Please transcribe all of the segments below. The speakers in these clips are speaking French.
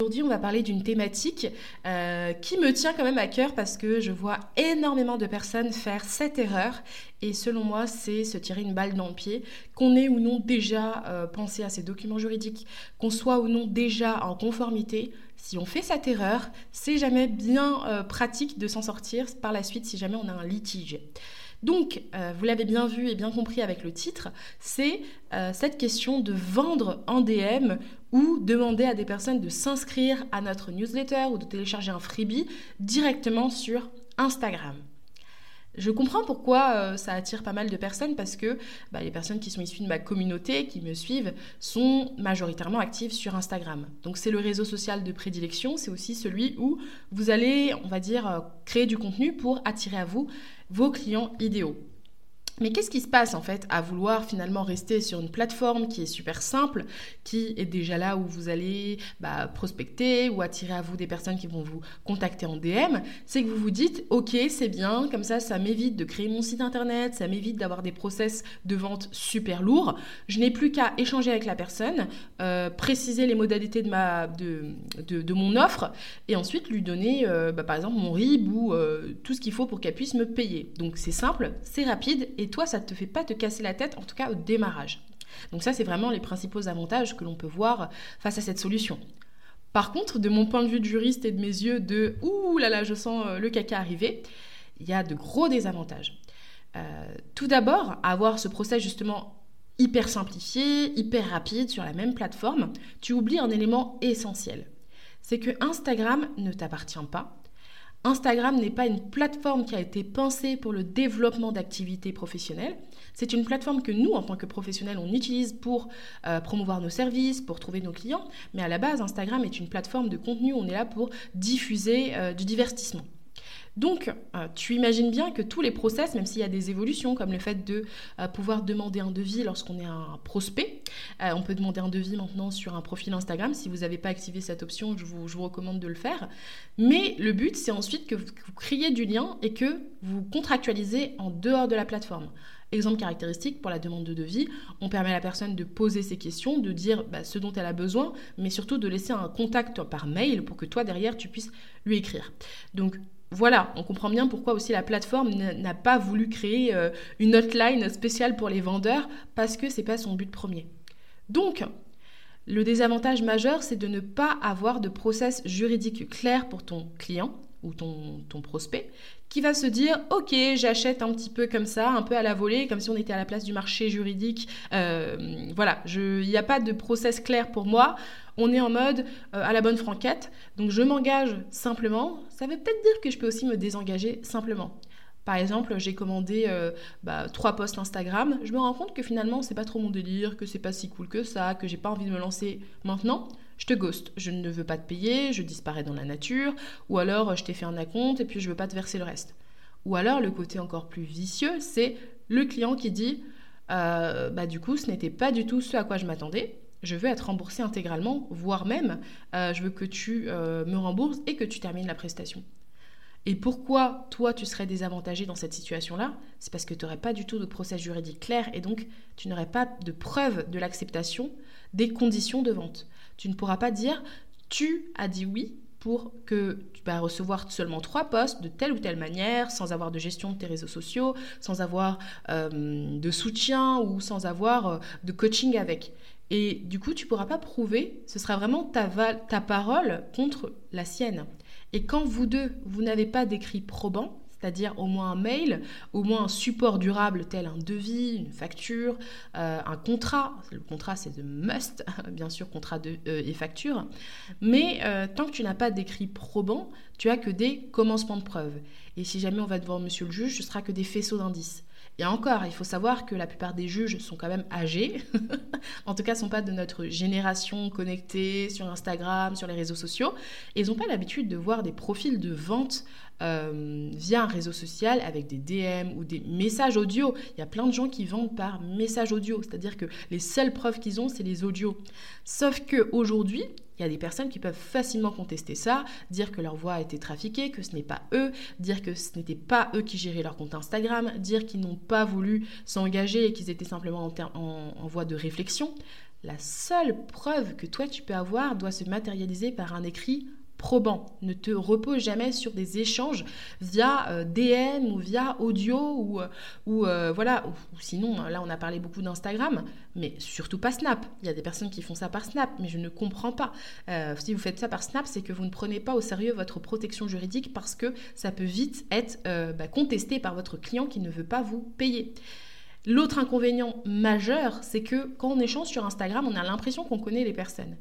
Aujourd'hui, on va parler d'une thématique euh, qui me tient quand même à cœur parce que je vois énormément de personnes faire cette erreur et selon moi, c'est se tirer une balle dans le pied, qu'on ait ou non déjà euh, pensé à ces documents juridiques, qu'on soit ou non déjà en conformité. Si on fait cette erreur, c'est jamais bien euh, pratique de s'en sortir par la suite si jamais on a un litige. Donc, vous l'avez bien vu et bien compris avec le titre, c'est cette question de vendre en DM ou demander à des personnes de s'inscrire à notre newsletter ou de télécharger un freebie directement sur Instagram. Je comprends pourquoi euh, ça attire pas mal de personnes parce que bah, les personnes qui sont issues de ma communauté, qui me suivent, sont majoritairement actives sur Instagram. Donc c'est le réseau social de prédilection, c'est aussi celui où vous allez, on va dire, euh, créer du contenu pour attirer à vous vos clients idéaux. Mais qu'est-ce qui se passe en fait à vouloir finalement rester sur une plateforme qui est super simple, qui est déjà là où vous allez bah, prospecter ou attirer à vous des personnes qui vont vous contacter en DM C'est que vous vous dites ok c'est bien, comme ça ça m'évite de créer mon site internet, ça m'évite d'avoir des process de vente super lourds. Je n'ai plus qu'à échanger avec la personne, euh, préciser les modalités de, ma, de, de, mon offre et ensuite lui donner euh, bah, par exemple mon RIB ou euh, tout ce qu'il faut pour qu'elle puisse me payer. Donc c'est simple, c'est rapide et toi, ça ne te fait pas te casser la tête, en tout cas au démarrage. Donc ça, c'est vraiment les principaux avantages que l'on peut voir face à cette solution. Par contre, de mon point de vue de juriste et de mes yeux de « Ouh là là, je sens euh, le caca arriver », il y a de gros désavantages. Euh, tout d'abord, avoir ce process justement hyper simplifié, hyper rapide sur la même plateforme, tu oublies un élément essentiel. C'est que Instagram ne t'appartient pas, Instagram n'est pas une plateforme qui a été pensée pour le développement d'activités professionnelles. C'est une plateforme que nous, en tant que professionnels, on utilise pour euh, promouvoir nos services, pour trouver nos clients. Mais à la base, Instagram est une plateforme de contenu. On est là pour diffuser euh, du divertissement. Donc, euh, tu imagines bien que tous les process, même s'il y a des évolutions, comme le fait de euh, pouvoir demander un devis lorsqu'on est un prospect, euh, on peut demander un devis maintenant sur un profil Instagram. Si vous n'avez pas activé cette option, je vous, recommande de le faire. Mais le but, c'est ensuite que vous, créez du lien et que vous contractualisez en dehors de la plateforme. Exemple caractéristique pour la demande de devis, on permet à la personne de poser ses questions, de dire bah, ce dont elle a besoin, mais surtout de laisser un contact par mail pour que toi derrière tu puisses lui écrire. Donc voilà, on comprend bien pourquoi aussi la plateforme n'a pas voulu créer euh, une hotline spéciale pour les vendeurs parce que c'est pas son but premier. Donc, le désavantage majeur, c'est de ne pas avoir de process juridique clair pour ton client ou ton, prospect qui va se dire ok j'achète un petit peu comme ça un peu à la volée comme si on était à la place du marché juridique. Euh, voilà il n'y a pas de process clair pour moi. On est en mode euh, à la bonne franquette. Donc je m'engage simplement. Ça veut peut-être dire que je peux aussi me désengager simplement. Par exemple, j'ai commandé euh, bah, trois posts Instagram. Je me rends compte que finalement, c'est pas trop mon délire, que c'est pas si cool que ça, que j'ai pas envie de me lancer maintenant je te ghost, je ne veux pas te payer, je disparais dans la nature, ou alors je t'ai fait un acompte et puis je veux pas te verser le reste. Ou alors le côté encore plus vicieux, c'est le client qui dit euh, bah du coup ce n'était pas du tout ce à quoi je m'attendais, je veux être remboursé intégralement, voire même euh, je veux que tu euh, me rembourses et que tu termines la prestation. Et pourquoi toi tu serais désavantagé dans cette situation-là? C'est parce que tu n'aurais pas du tout de procès juridique clair et donc tu n'aurais pas de preuve de l'acceptation des conditions de vente. Tu ne pourras pas dire tu as dit oui pour que tu vas recevoir seulement trois postes de telle ou telle manière, sans avoir de gestion de tes réseaux sociaux, sans avoir euh, de soutien ou sans avoir euh, de coaching avec. Et du coup, tu pourras pas prouver, ce sera vraiment ta, ta parole contre la sienne. Et quand vous deux, vous n'avez pas d'écrit probant, c'est-à-dire au moins un mail, au moins un support durable tel un devis, une facture, euh, un contrat. Le contrat, c'est de must, bien sûr, contrat euh, et facture. Mais euh, tant que tu n'as pas d'écrit probant, tu as que des commencements de preuves. Et si jamais on va devant monsieur le juge, ce sera que des faisceaux d'indices. Et encore, il faut savoir que la plupart des juges sont quand même âgés, en tout cas, ne sont pas de notre génération connectée sur Instagram, sur les réseaux sociaux, et ils n'ont pas l'habitude de voir des profils de vente euh, via un réseau social avec des DM ou des messages audio. Il y a plein de gens qui vendent par message audio, c'est-à-dire que les seules preuves qu'ils ont, c'est les audios. Sauf qu'aujourd'hui, il y a des personnes qui peuvent facilement contester ça, dire que leur voix a été trafiquée, que ce n'est pas eux, dire que ce n'était pas eux qui géraient leur compte Instagram, dire qu'ils n'ont pas voulu s'engager et qu'ils étaient simplement en, en voie de réflexion. La seule preuve que toi tu peux avoir doit se matérialiser par un écrit probant. Ne te repose jamais sur des échanges via euh, DM ou via audio ou, euh, euh, voilà. Ou, sinon, là, on a parlé beaucoup d'Instagram, mais surtout pas Snap. Il y a des personnes qui font ça par Snap, mais je ne comprends pas. si vous faites ça par Snap, c'est que vous ne prenez pas au sérieux votre protection juridique parce que ça peut vite être bah, contesté par votre client qui ne veut pas vous payer. L'autre inconvénient majeur, c'est que quand on échange sur Instagram, on a l'impression qu'on connaît les personnes.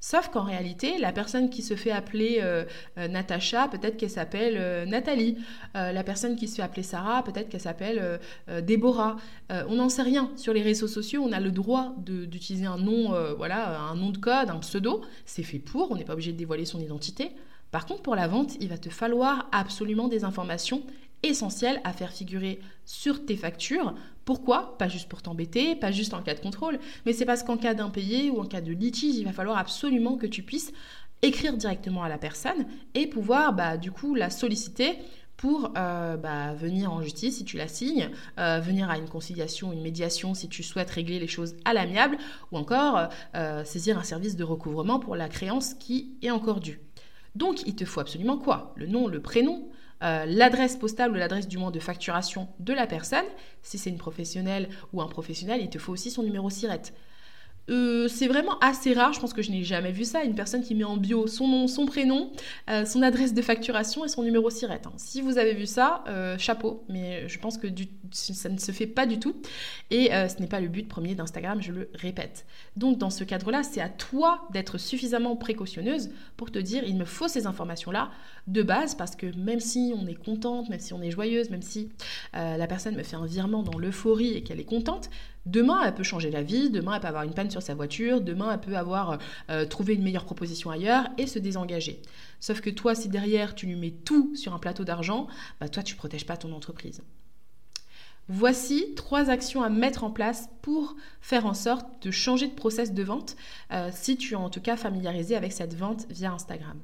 Sauf qu'en réalité, la personne qui se fait appeler euh, euh, Natacha, peut-être qu'elle s'appelle euh, Nathalie. la personne qui se fait appeler Sarah, peut-être qu'elle s'appelle Déborah. on n'en sait rien. Sur les réseaux sociaux, on a le droit d'utiliser un nom, voilà, un nom de code, un pseudo. C'est fait pour. On n'est pas obligé de dévoiler son identité. Par contre, pour la vente, il va te falloir absolument des informations essentielles à faire figurer sur tes factures. Pourquoi? Pas juste pour t'embêter, pas juste en cas de contrôle, mais c'est parce qu'en cas d'impayé ou en cas de litige, il va falloir absolument que tu puisses écrire directement à la personne et pouvoir bah, du coup la solliciter pour euh, bah, venir en justice si tu la signes, euh, venir à une conciliation, une médiation si tu souhaites régler les choses à l'amiable, ou encore euh, saisir un service de recouvrement pour la créance qui est encore due. Donc il te faut absolument quoi? Le nom, le prénom, euh, l'adresse postale ou l'adresse du moins de facturation de la personne. Si c'est une professionnelle ou un professionnel, il te faut aussi son numéro SIRET. Euh, c'est vraiment assez rare, je pense que je n'ai jamais vu ça, une personne qui met en bio son nom, son prénom, euh, son adresse de facturation et son numéro SIRET. Hein. Si vous avez vu ça, euh, chapeau, mais je pense que ça ne se fait pas du tout et ce n'est pas le but premier d'Instagram, je le répète. Donc dans ce cadre-là, c'est à toi d'être suffisamment précautionneuse pour te dire il me faut ces informations-là de base parce que même si on est contente, même si on est joyeuse, même si la personne me fait un virement dans l'euphorie et qu'elle est contente, Demain, elle peut changer la vie, demain, elle peut avoir une panne sur sa voiture, demain, elle peut avoir euh, trouvé une meilleure proposition ailleurs et se désengager. Sauf que toi, si derrière, tu lui mets tout sur un plateau d'argent, bah, toi, tu ne protèges pas ton entreprise. Voici trois actions à mettre en place pour faire en sorte de changer de process de vente euh, si tu es en tout cas familiarisé avec cette vente via Instagram.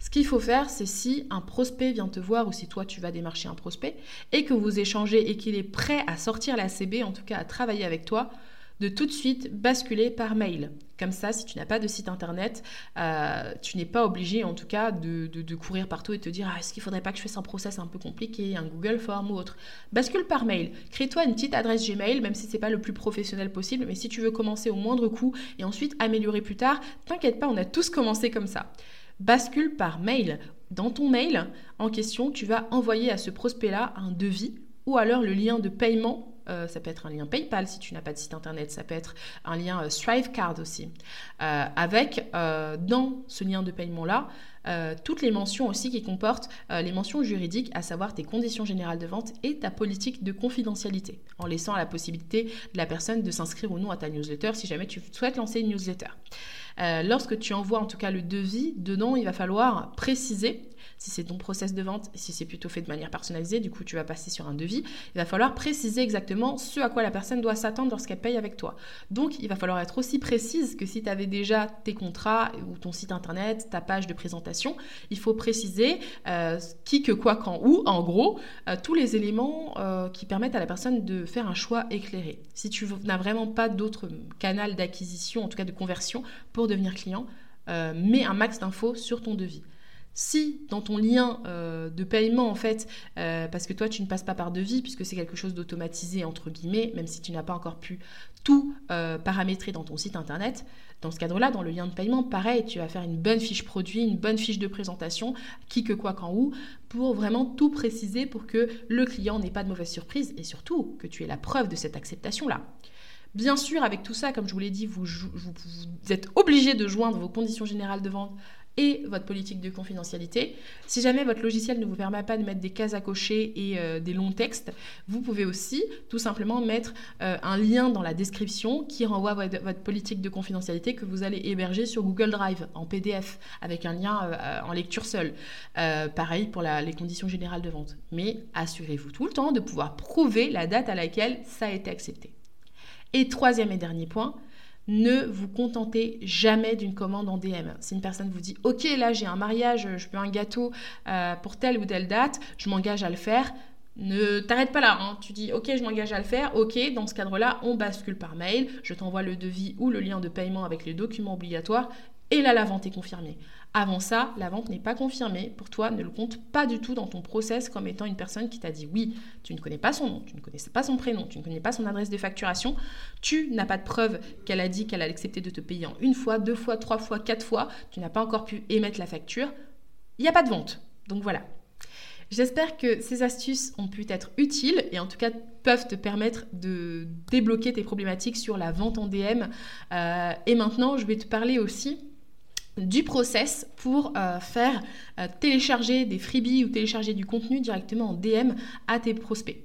Ce qu'il faut faire, c'est si un prospect vient te voir ou si toi tu vas démarcher un prospect et que vous échangez et qu'il est prêt à sortir la CB, en tout cas à travailler avec toi, de tout de suite basculer par mail. Comme ça, si tu n'as pas de site internet, euh, tu n'es pas obligé en tout cas de, courir partout et te dire ah, est-ce qu'il ne faudrait pas que je fasse un process un peu compliqué, un Google Form ou autre? Bascule par mail. Crée-toi une petite adresse Gmail, même si ce n'est pas le plus professionnel possible, mais si tu veux commencer au moindre coût et ensuite améliorer plus tard, t'inquiète pas, on a tous commencé comme ça bascule par mail. Dans ton mail en question, tu vas envoyer à ce prospect-là un devis ou alors le lien de paiement. Euh, ça peut être un lien PayPal si tu n'as pas de site internet, ça peut être un lien euh, Strive Card aussi. Euh, avec dans ce lien de paiement-là, toutes les mentions aussi qui comportent les mentions juridiques, à savoir tes conditions générales de vente et ta politique de confidentialité, en laissant la possibilité de la personne de s'inscrire ou non à ta newsletter si jamais tu souhaites lancer une newsletter. Euh, lorsque tu envoies en tout cas le devis, dedans, il va falloir préciser si c'est ton process de vente, si c'est plutôt fait de manière personnalisée, du coup tu vas passer sur un devis, il va falloir préciser exactement ce à quoi la personne doit s'attendre lorsqu'elle paye avec toi. Donc il va falloir être aussi précise que si tu avais déjà tes contrats ou ton site internet, ta page de présentation, il faut préciser euh, qui, que, quoi, quand, où, en gros, euh, tous les éléments euh, qui permettent à la personne de faire un choix éclairé. Si tu n'as vraiment pas d'autre canal d'acquisition, en tout cas de conversion, pour devenir client, mets un max d'infos sur ton devis. Si dans ton lien euh, de paiement, en fait, euh, parce que toi tu ne passes pas par devis, puisque c'est quelque chose d'automatisé, entre guillemets, même si tu n'as pas encore pu tout euh, paramétrer dans ton site internet, dans ce cadre-là, dans le lien de paiement, pareil, tu vas faire une bonne fiche produit, une bonne fiche de présentation, qui, que, quoi, quand, où, pour vraiment tout préciser pour que le client n'ait pas de mauvaise surprise et surtout que tu aies la preuve de cette acceptation-là. Bien sûr, avec tout ça, comme je vous l'ai dit, vous, vous, êtes obligé de joindre vos conditions générales de vente et votre politique de confidentialité. Si jamais votre logiciel ne vous permet pas de mettre des cases à cocher et euh, des longs textes, vous pouvez aussi tout simplement mettre euh, un lien dans la description qui renvoie votre, politique de confidentialité que vous allez héberger sur Google Drive en PDF avec un lien euh, en lecture seule. pareil pour les conditions générales de vente. Mais assurez-vous tout le temps de pouvoir prouver la date à laquelle ça a été accepté. Et troisième et dernier point, ne vous contentez jamais d'une commande en DM. Si une personne vous dit Ok, là j'ai un mariage, je veux un gâteau euh, pour telle ou telle date, je m'engage à le faire. Ne t'arrête pas là, hein. tu dis ok je m'engage à le faire, ok dans ce cadre-là on bascule par mail, je t'envoie le devis ou le lien de paiement avec les documents obligatoires et là la vente est confirmée. Avant ça, la vente n'est pas confirmée. Pour toi, ne le compte pas du tout dans ton process comme étant une personne qui t'a dit oui. Tu ne connais pas son nom, tu ne connais pas son prénom, tu ne connais pas son adresse de facturation. Tu n'as pas de preuve qu'elle a dit qu'elle a accepté de te payer en une fois, deux fois, trois fois, quatre fois. Tu n'as pas encore pu émettre la facture. Il n'y a pas de vente. Donc voilà. J'espère que ces astuces ont pu être utiles et en tout cas peuvent te permettre de débloquer tes problématiques sur la vente en DM. Euh, et maintenant, je vais te parler aussi du process pour euh, faire euh, télécharger des freebies ou télécharger du contenu directement en DM à tes prospects.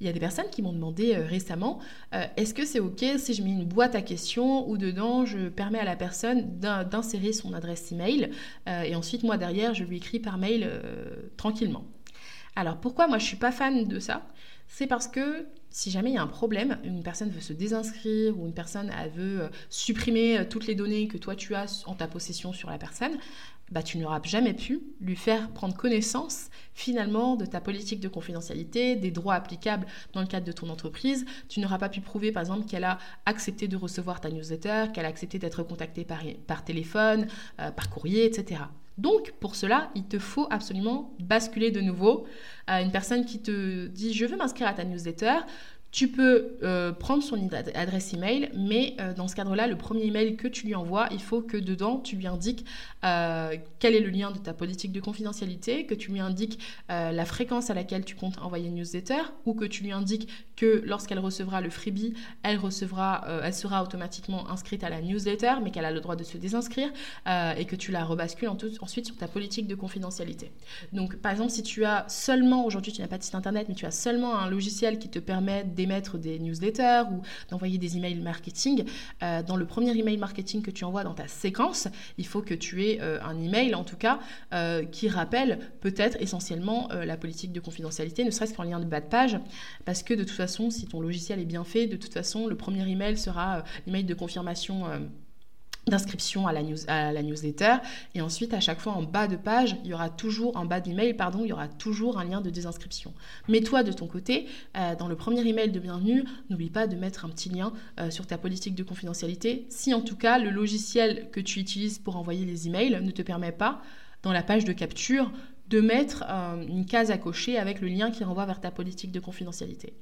Il y a des personnes qui m'ont demandé euh, récemment est-ce que c'est OK si je mets une boîte à questions où dedans je permets à la personne d'insérer son adresse email et ensuite moi derrière je lui écris par mail tranquillement. Alors pourquoi moi je suis pas fan de ça? C'est parce que si jamais il y a un problème, une personne veut se désinscrire ou une personne veut euh, supprimer euh, toutes les données que toi tu as en ta possession sur la personne, bah, tu n'auras jamais pu lui faire prendre connaissance finalement de ta politique de confidentialité, des droits applicables dans le cadre de ton entreprise. Tu n'auras pas pu prouver par exemple qu'elle a accepté de recevoir ta newsletter, qu'elle a accepté d'être contactée par, par téléphone, euh, par courrier, etc. Donc pour cela, il te faut absolument basculer de nouveau à une personne qui te dit je veux m'inscrire à ta newsletter, tu peux euh, prendre son adresse email, mais euh, dans ce cadre-là, le premier email que tu lui envoies, il faut que dedans, tu lui indiques euh, quel est le lien de ta politique de confidentialité, que tu lui indiques la fréquence à laquelle tu comptes envoyer une newsletter, ou que tu lui indiques que lorsqu'elle recevra le freebie, elle, recevra, elle sera automatiquement inscrite à la newsletter, mais qu'elle a le droit de se désinscrire, et que tu la rebascules ensuite sur ta politique de confidentialité. Donc, par exemple, si tu as seulement, aujourd'hui tu n'as pas de site internet, mais tu as seulement un logiciel qui te permet d'émettre des newsletters ou d'envoyer des emails marketing, euh, dans le premier email marketing que tu envoies dans ta séquence, il faut que tu aies euh, un email en tout cas euh, qui rappelle peut-être essentiellement la politique de confidentialité, ne serait-ce qu'en lien de bas de page, parce que de toute façon, si ton logiciel est bien fait, de toute façon, le premier email sera l'email de confirmation d'inscription à, à la newsletter. Et ensuite à chaque fois en bas de page il y aura toujours en bas d'email pardon il y aura toujours un lien de désinscription. Mais toi de ton côté euh, dans le premier email de bienvenue n'oublie pas de mettre un petit lien euh, sur ta politique de confidentialité. Si en tout cas le logiciel que tu utilises pour envoyer les emails ne te permet pas dans la page de capture de mettre euh, une case à cocher avec le lien qui renvoie vers ta politique de confidentialité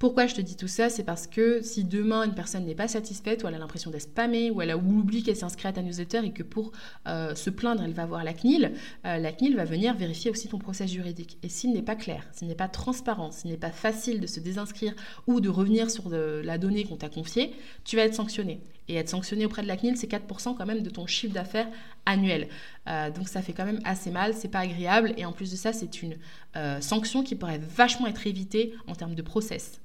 pourquoi je te dis tout ça C'est parce que si demain une personne n'est pas satisfaite ou elle a l'impression d'être spammée ou elle a oublié qu'elle s'est à ta newsletter et que pour euh, se plaindre elle va voir la CNIL, euh, la CNIL va venir vérifier aussi ton process juridique. Et s'il n'est pas clair, s'il n'est pas transparent, s'il n'est pas facile de se désinscrire ou de revenir sur la donnée qu'on t'a confiée, tu vas être sanctionné. Et être sanctionné auprès de la CNIL, c'est 4% quand même de ton chiffre d'affaires annuel. Euh, donc ça fait quand même assez mal, c'est pas agréable. Et en plus de ça, c'est une sanction qui pourrait vachement être évitée en termes de process.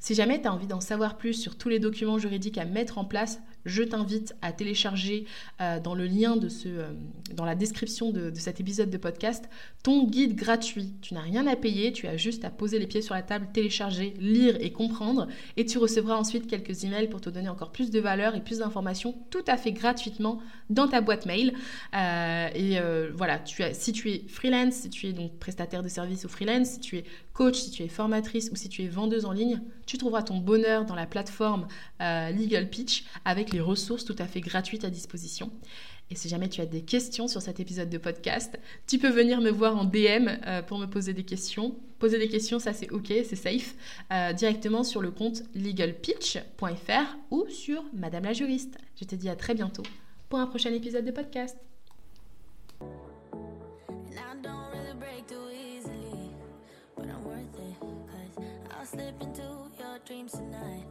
Si jamais tu as envie d'en savoir plus sur tous les documents juridiques à mettre en place, je t'invite à télécharger euh, dans le lien de ce, euh, dans la description de, cet épisode de podcast ton guide gratuit. Tu n'as rien à payer, tu as juste à poser les pieds sur la table, télécharger, lire et comprendre, et tu recevras ensuite quelques emails pour te donner encore plus de valeur et plus d'informations tout à fait gratuitement dans ta boîte mail. Euh, et voilà, si tu es freelance, si tu es donc prestataire de services ou freelance, si tu es coach, si tu es formatrice ou si tu es vendeuse en ligne, tu trouveras ton bonheur dans la plateforme Legal Pitch avec les ressources tout à fait gratuites à disposition. Et si jamais tu as des questions sur cet épisode de podcast, tu peux venir me voir en DM euh, pour me poser des questions. Poser des questions, ça c'est ok, c'est safe, euh, directement sur le compte legalpitch.fr ou sur Madame la juriste. Je te dis à très bientôt pour un prochain épisode de podcast. Dreams tonight.